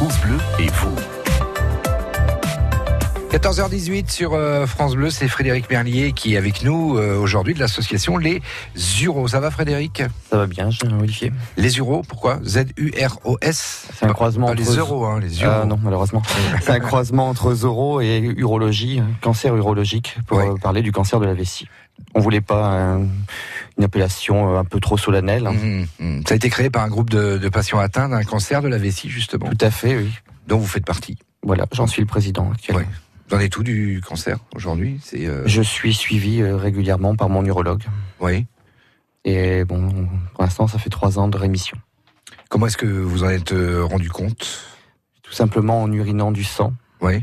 France Bleu et vous. 14h18 sur euh, France Bleu, c'est Frédéric Merlier qui est avec nous euh, aujourd'hui de l'association Les Uros. Ça va Frédéric? Ça va bien, j'ai Olivier. Les Uros, pourquoi? Z-U-R-O-S C'est un croisement Pas entre... les euros, hein, les Uros. Ah non, malheureusement. C'est un croisement entre Zoro et urologie, cancer urologique, pour Ouais. euh, parler du cancer de la vessie. On voulait pas euh, une appellation euh, un peu trop solennelle. hein. Mhm, mhm. Ça a été créé par un groupe de, de patients atteints d'un cancer de la vessie, justement, Tout à fait, oui. dont vous faites partie. Voilà, j'en suis le président actuellement. Ouais. Vous en êtes tout du cancer aujourd'hui? C'est euh, Je suis suivi euh, régulièrement par mon urologue. oui. Et bon, pour l'instant, ça fait trois ans de rémission. Comment est-ce que vous en êtes euh, rendu compte? Tout simplement en urinant du sang. Oui.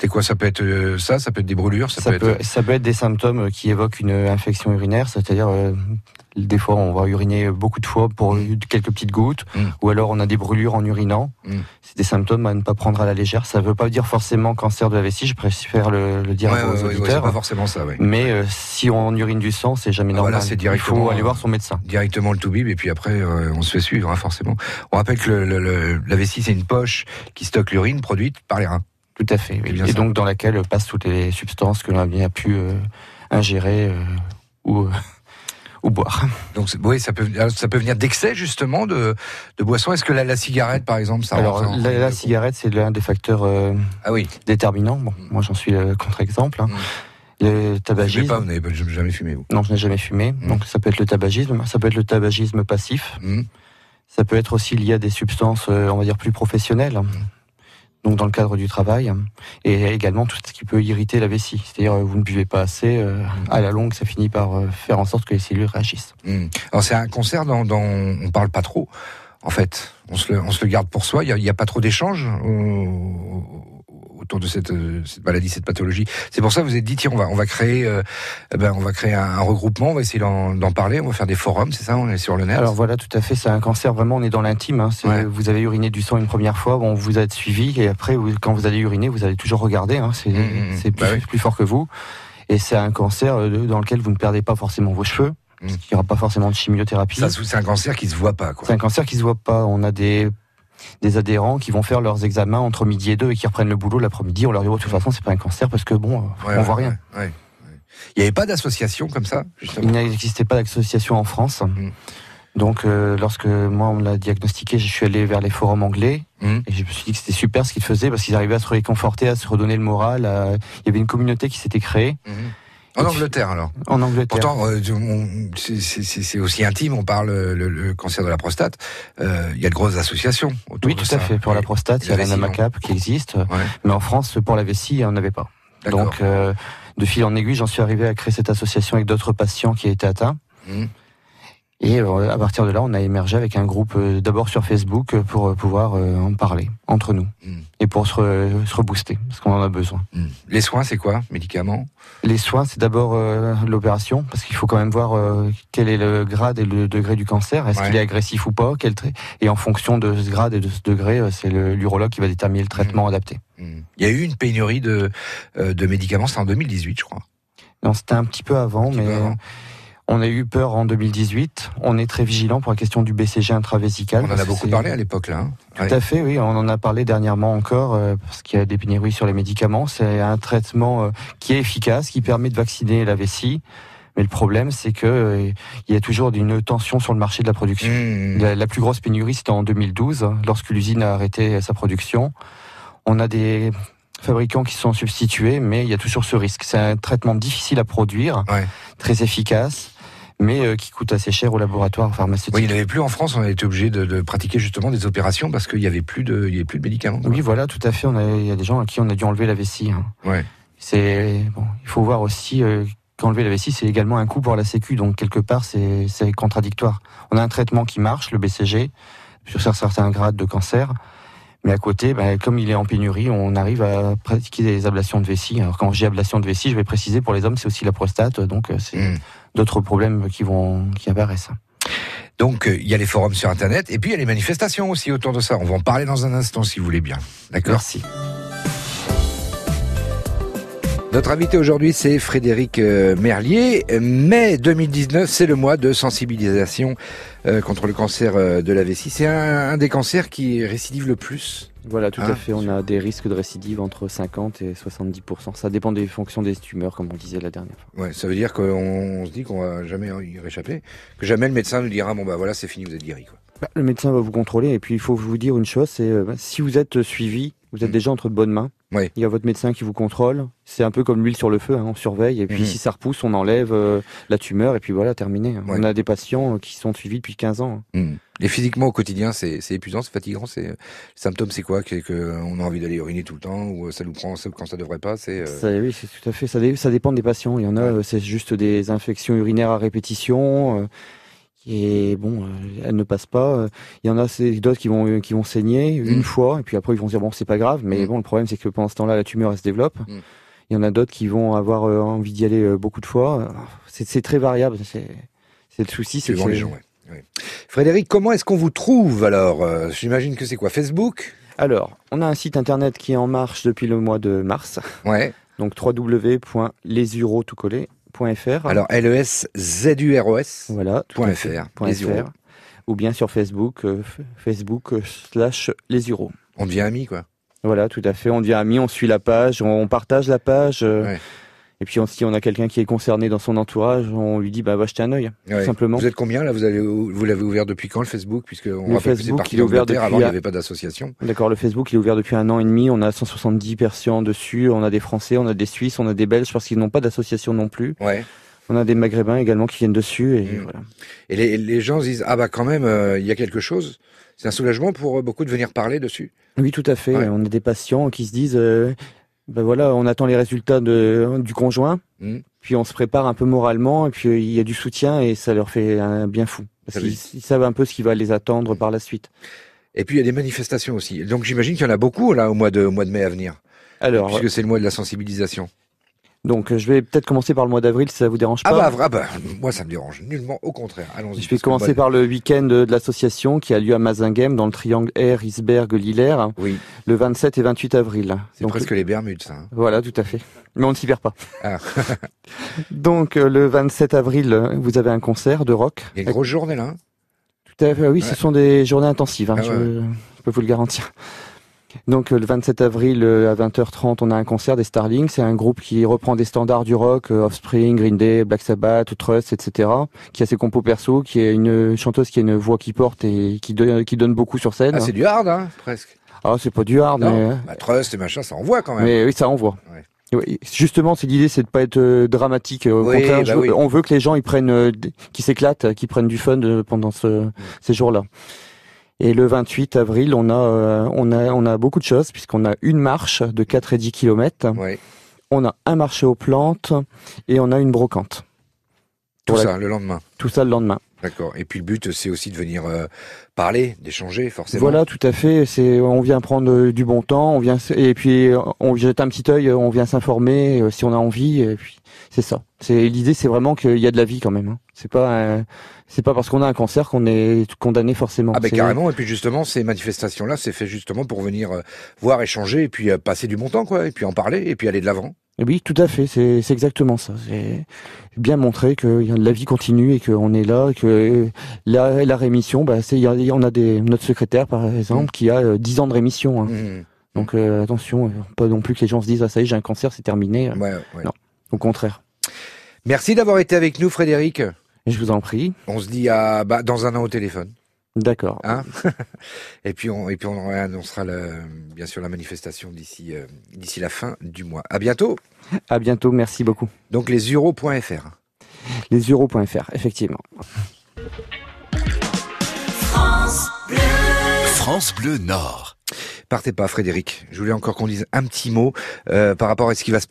C'est quoi Ça peut être euh, ça, ça peut être des brûlures, ça, Ça, peut, peut, être. ça peut être des symptômes qui évoquent une infection urinaire, c'est-à-dire euh, des fois on va uriner beaucoup de fois pour Mm. quelques petites gouttes, Mm. ou alors on a des brûlures en urinant. Mm. C'est des symptômes à ne pas prendre à la légère. Ça ne veut pas dire forcément cancer de la vessie, je préfère le, le dire Ouais, à vos ouais, auditeurs. pas forcément ça, mais euh, si on urine du sang, c'est jamais Ah, normal. voilà, Il faut aller euh, voir son médecin. directement le toubib et puis après euh, on se fait suivre hein, forcément. On rappelle que le, le- le- la vessie c'est une poche qui stocke l'urine produite par les reins. Tout à fait. oui. Et ça. donc dans laquelle passent toutes les substances que l'on a bien pu euh, ingérer euh, ou, euh, ou boire. Donc oui, ça peut alors, ça peut venir d'excès justement de, de boissons. Est-ce que la, la cigarette par exemple ça Alors en- la, la cigarette, c'est l'un des facteurs Ah oui. déterminants. Bon, moi j'en suis le contre-exemple. hein. Le Vous fumez tabagisme. pas, vous n'avez jamais fumé vous. Non, je n'ai jamais fumé. Mm. Donc ça peut être le tabagisme, ça peut être le tabagisme passif. Mhm. Ça peut être aussi lié à des substances, on va dire, plus professionnelles. Donc dans le cadre du travail. Et également tout ce qui peut irriter la vessie. C'est-à-dire euh, vous ne buvez pas assez, euh, à la longue ça finit par euh, faire en sorte que les cellules réagissent. Mhm. Alors c'est un concert dont, dont on parle pas trop. En fait, on se le, garde pour soi. Il y a, pas trop d'échanges autour de cette, euh, cette maladie, cette pathologie. C'est pour ça que vous êtes dit tiens on va on va créer euh, eh ben on va créer un, un regroupement, on va essayer d'en parler, on va faire des forums, c'est ça On est sur le net. Alors voilà, tout à fait, c'est un cancer vraiment, on est dans l'intime. hein. Ouais. Vous avez uriné du sang une première fois, bon, vous êtes suivi, et après, vous- quand vous allez uriner, vous allez toujours regarder. hein. C'est Mmh, mmh, plus, bah oui. plus fort que vous. Et c'est un cancer euh, dans lequel vous ne perdez pas forcément vos cheveux, Mmh. qu'il n'y aura pas forcément de chimiothérapie. C'est un cancer qui se voit pas. C'est un cancer qui se voit pas. On a des des adhérents qui vont faire leurs examens entre midi et deux et qui reprennent le boulot l'après-midi. On leur dit, oh, de toute façon, c'est pas un cancer parce que bon, euh, Ouais, on voit rien. ouais. Il n'y avait pas d'association comme ça, justement. Il n'existait pas d'association en France. Mm. Donc, euh, lorsque moi on me l'a diagnostiqué, je suis allé vers les forums anglais Mm. et je me suis dit que c'était super ce qu'ils faisaient parce qu'ils arrivaient à se réconforter, à se redonner le moral. à- Il y avait une communauté qui s'était créée Mhm. En Angleterre, alors. en Angleterre. Pourtant, euh, c'est- c'est c'est aussi intime. On parle euh, le, le cancer de la prostate. Euh, Il y a de grosses associations autour oui, de tout ça. à fait. Pour la prostate, il y a la la vessie, non NAMACAP qui existe, Ouais, mais en France, pour la vessie, il n'y en avait pas. d'accord. Donc, euh, de fil en aiguille, j'en suis arrivé à créer cette association avec d'autres patients qui étaient atteints. Mhm. Et euh, à partir de là, on a émergé avec un groupe euh, d'abord sur Facebook euh, pour pouvoir en parler entre nous Mhm. et pour se, re- se rebooster parce qu'on en a besoin. Mhm. Les soins, c'est quoi Médicaments Les soins, c'est d'abord euh, l'opération parce qu'il faut quand même voir euh, quel est le grade et le degré du cancer. Est-ce Ouais. qu'il est agressif ou pas? Quel trait Et en fonction de ce grade et de ce degré, c'est l'urologue qui va déterminer le traitement adapté. Il y a eu une pénurie de, euh, de médicaments, c'était en 2018, je crois. Non, c'était un petit peu avant, petit mais peu avant. On a eu peur en 2018. On est très vigilant pour la question du BCG intravésical. On en a beaucoup parlé à l'époque, là. hein. Ouais. Tout à fait, oui. On en a parlé dernièrement encore euh, parce qu'il y a des pénuries sur les médicaments. C'est un traitement euh, qui est efficace, qui permet de vacciner la vessie. Mais le problème, c'est que euh, il y a toujours une tension sur le marché de la production. Mhm. La, la plus grosse pénurie, c'était en 2012, hein, lorsque l'usine a arrêté sa production. On a des fabricants qui sont substitués, mais il y a toujours ce risque. C'est un traitement difficile à produire, Ouais. très efficace, mais euh, qui coûte assez cher au laboratoire pharmaceutique. Oui, il n'y avait plus en France. On a été obligé de, de pratiquer justement des opérations parce qu'il n'y avait plus de, il y avait plus de médicaments. Oui, voilà, tout à fait. On a, il y a des gens à qui on a dû enlever la vessie. hein. Ouais. C'est bon, il faut voir aussi euh, qu'enlever la vessie, c'est également un coût pour la Sécu, donc quelque part c'est contradictoire. On a un traitement qui marche, le BCG, sur certains grades de cancer, mais à côté, ben, comme il est en pénurie, on arrive à pratiquer des ablations de vessie. Alors quand j'ai ablation de vessie, je vais préciser pour les hommes, c'est aussi la prostate, donc euh, c'est Mhm. D'autres problèmes qui vont qui apparaissent. Donc, euh, il y a les forums sur Internet et puis il y a les manifestations aussi autour de ça. On va en parler dans un instant si vous voulez bien. D'accord? Merci. Notre invité aujourd'hui, c'est Frédéric euh, Merlier. Mai 2019, c'est le mois de sensibilisation euh, contre le cancer euh, de la vessie. C'est un, des cancers qui récidive le plus. Voilà, tout à hein fait. On a des risques de récidive entre 50 et 70% Ça dépend des fonctions des tumeurs, comme on disait la dernière fois. Ouais, ça veut dire qu'on se dit qu'on va jamais y réchapper, que jamais le médecin nous dira bon bah voilà, c'est fini, vous êtes guéri. Quoi. Bah, le médecin va vous contrôler et puis il faut vous dire une chose, c'est si vous êtes suivi vous êtes mm. déjà entre de bonnes mains. Il y a votre médecin qui vous contrôle. C'est un peu comme l'huile sur le feu, hein, on surveille. Et puis mm-hmm. si ça repousse, on enlève euh, la tumeur et puis voilà, terminé. On a des patients qui sont suivis depuis 15 ans. Mm. Et physiquement, au quotidien, c'est épuisant, c'est fatigant. C'est les symptômes, c'est quoi? Qu'on a envie d'aller uriner tout le temps ou ça nous prend quand ça devrait pas C'est euh oui, c'est tout à fait. Ça, ça, dépend des patients. Il y en a, euh, c'est juste des infections urinaires à répétition et bon, euh, elle ne passe pas. Il y en a d'autres qui vont qui vont saigner une mm. fois et puis après ils vont dire bon c'est pas grave. Mais mm. bon le problème c'est que pendant ce temps-là la tumeur elle se développe. Mm. Il y en a d'autres qui vont avoir euh, envie d'y aller euh, beaucoup de fois. C'est très variable. C'est le souci. C'est les gens. Frédéric, comment est-ce qu'on vous trouve alors J'imagine que c'est quoi Facebook? Alors, on a un site internet qui est en marche depuis le mois de mars. Ouais. Donc www.lesuros alors L-E-S-Z-U-R-O-S. Voilà. .fr. Ou bien sur Facebook, euh, Facebook euh, slash les Uros. On devient amis, quoi. Voilà, tout à fait. On devient amis, on suit la page, on partage la page. Euh, et puis si on a quelqu'un qui est concerné dans son entourage, on lui dit bah va jeter un œil, simplement. Vous êtes combien là? Vous avez vous l'avez ouvert depuis quand le Facebook? Puisque on le Facebook il est ouvert depuis avant il n'y avait pas d'association. D'accord, le Facebook il est ouvert depuis un an et demi. On a 170 personnes dessus. On a des Français, on a des Suisses, on a des Belges parce qu'ils n'ont pas d'association non plus. Ouais. On a des Maghrébins également qui viennent dessus et mmh. voilà. Et les, les, gens se disent ah bah quand même euh, il y a quelque chose. C'est un soulagement pour beaucoup de venir parler dessus. Oui, tout à fait. On a des patients qui se disent euh, ben voilà, on attend les résultats de, du conjoint, mmh. puis on se prépare un peu moralement, et puis il y a du soutien et ça leur fait un bien fou. Parce qu'ils savent un peu ce qui va les attendre par la suite. Et puis il y a des manifestations aussi. Donc j'imagine qu'il y en a beaucoup là au mois de, au mois de mai à venir. Alors, puisque c'est le mois de la sensibilisation. Donc euh, je vais peut-être commencer par le mois d'avril si ça vous dérange ah pas. Ah bah, bah moi ça me dérange nullement, au contraire. Allons-y. Je vais commencer par le week-end de l'association qui a lieu à Mazinghem dans le triangle Air, Isberg, Lillers. Oui. Le 27 et 28 avril. C'est presque les Bermudes ça. Hein. Voilà, tout à fait. Mais on ne s'y perd pas. Ah. Donc euh, le 27 avril, vous avez un concert de rock. Il y a une grosse journée là. Hein. Tout à fait. Oui, ce sont des journées intensives. Hein, ah je peux vous le garantir. Donc euh, le 27 avril euh, à 20h30, on a un concert des Starlings. C'est un groupe qui reprend des standards du rock, euh, Offspring, Green Day, Black Sabbath, Trust, etc. Qui a ses compos perso, qui est une chanteuse qui a une voix qui porte et qui, donne, qui donne beaucoup sur scène. Ah, c'est du hard, hein, presque. Ah, c'est pas du hard, mais... Bah, Trust et machin, ça envoie quand même. Mais oui, ça envoie. Justement, c'est l'idée, c'est de pas être dramatique. Au contraire, bah on veut que les gens ils prennent, qui s'éclatent, qui prennent du fun pendant ce, ces jours-là. Et le 28 avril, on a, euh, on a, on a beaucoup de choses puisqu'on a une marche de 4 et 10 km. On a un marché aux plantes et on a une brocante. Tout ça le lendemain. Tout ça le lendemain. D'accord. Et puis le but, c'est aussi de venir euh, parler, d'échanger, forcément. Voilà, tout à fait. C'est, on vient prendre euh, du bon temps, on vient et puis on jette un petit œil, on vient s'informer si on a envie. Et puis c'est ça. C'est l'idée, c'est vraiment qu'il y a de la vie quand même. Hein. C'est pas, c'est pas parce qu'on a un cancer qu'on est condamné forcément. Ah ben carrément. Et puis justement, ces manifestations-là, c'est fait justement pour venir euh, voir, échanger, et puis euh, passer du bon temps, quoi, et puis en parler, et puis aller de l'avant. Oui, tout à fait. C'est exactement ça. C'est bien montrer que la vie continue et qu'on est là, que la, la rémission, bah, c'est on a des notre secrétaire par exemple qui a 10 euh, ans de rémission. Hein. Mmh. Donc attention, pas non plus que les gens se disent ah ça y est j'ai un cancer c'est terminé. Ouais, Non, au contraire. Merci d'avoir été avec nous, Frédéric. Je vous en prie. On se dit à, bah, dans un an au téléphone. D'accord. Hein et puis on et puis on annoncera bien sûr la manifestation d'ici euh, d'ici la fin du mois. À bientôt. À bientôt, merci beaucoup. Donc les euros.fr. Les euros.fr, effectivement. France Bleu. France Bleu Nord. Partez pas, Frédéric. Je voulais encore qu'on dise un petit mot euh, par rapport à ce qui va se,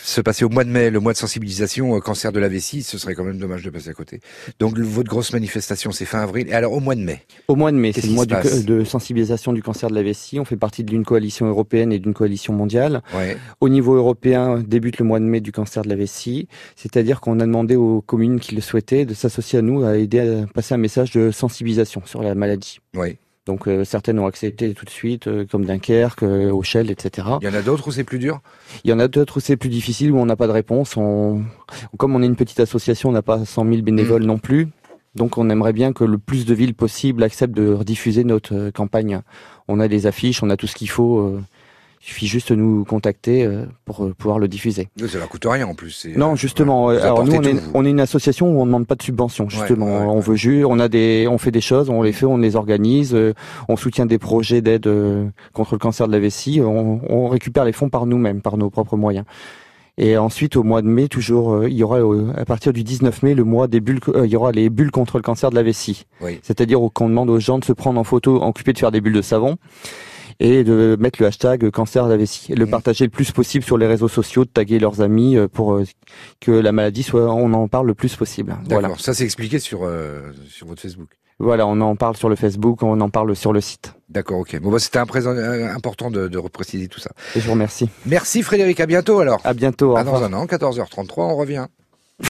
se, passer au mois de mai, le mois de sensibilisation au cancer de la vessie. Ce serait quand même dommage de passer à côté. Donc votre grosse manifestation, c'est fin avril. Et alors au mois de mai Au mois de mai, c'est le mois de sensibilisation du cancer de la vessie. On fait partie d'une coalition européenne et d'une coalition mondiale. Ouais. Au niveau européen, débute le mois de mai du cancer de la vessie. C'est-à-dire qu'on a demandé aux communes qui le souhaitaient de s'associer à nous, à aider à passer un message de sensibilisation sur la maladie. Oui. Donc euh, certaines ont accepté tout de suite, euh, comme Dunkerque, euh, Auchel, etc. Il y en a d'autres où c'est plus dur? Il y en a d'autres où c'est plus difficile, où on n'a pas de réponse. On... Comme on est une petite association, on n'a pas 100 000 bénévoles Mm. non plus. Donc on aimerait bien que le plus de villes possible acceptent de rediffuser notre euh, campagne. On a des affiches, on a tout ce qu'il faut. Il suffit juste de nous contacter euh, pour euh, pouvoir le diffuser. Ça leur coûte rien en plus. Non, justement. Euh, alors nous, on est, tout, vous. on est une association où on ne demande pas de subvention. Justement, ouais, ouais, on veut juste, on a des, on fait des choses, on les fait, on les organise, on soutient des projets d'aide contre le cancer de la vessie. On, on récupère les fonds par nous-mêmes, par nos propres moyens. Et ensuite, au mois de mai, toujours, euh, il y aura euh, à partir du 19 mai le mois des bulles. euh, il y aura les bulles contre le cancer de la vessie. Oui. C'est-à-dire qu'on demande aux gens de se prendre en photo, occupés de faire des bulles de savon et de mettre le hashtag cancer de la vessie, le Mhm. partager le plus possible sur les réseaux sociaux, de taguer leurs amis euh, pour euh, que la maladie soit, on en parle le plus possible. D'accord. Voilà. Ça, c'est expliqué sur, euh, sur votre Facebook. Voilà, on en parle sur le Facebook, on en parle sur le site. D'accord, ok. Bon, bah, c'était un présent euh, important de, de repréciser tout ça. Et je vous remercie. Merci Frédéric, à bientôt alors. À bientôt. À dans un an, 14h33, on revient.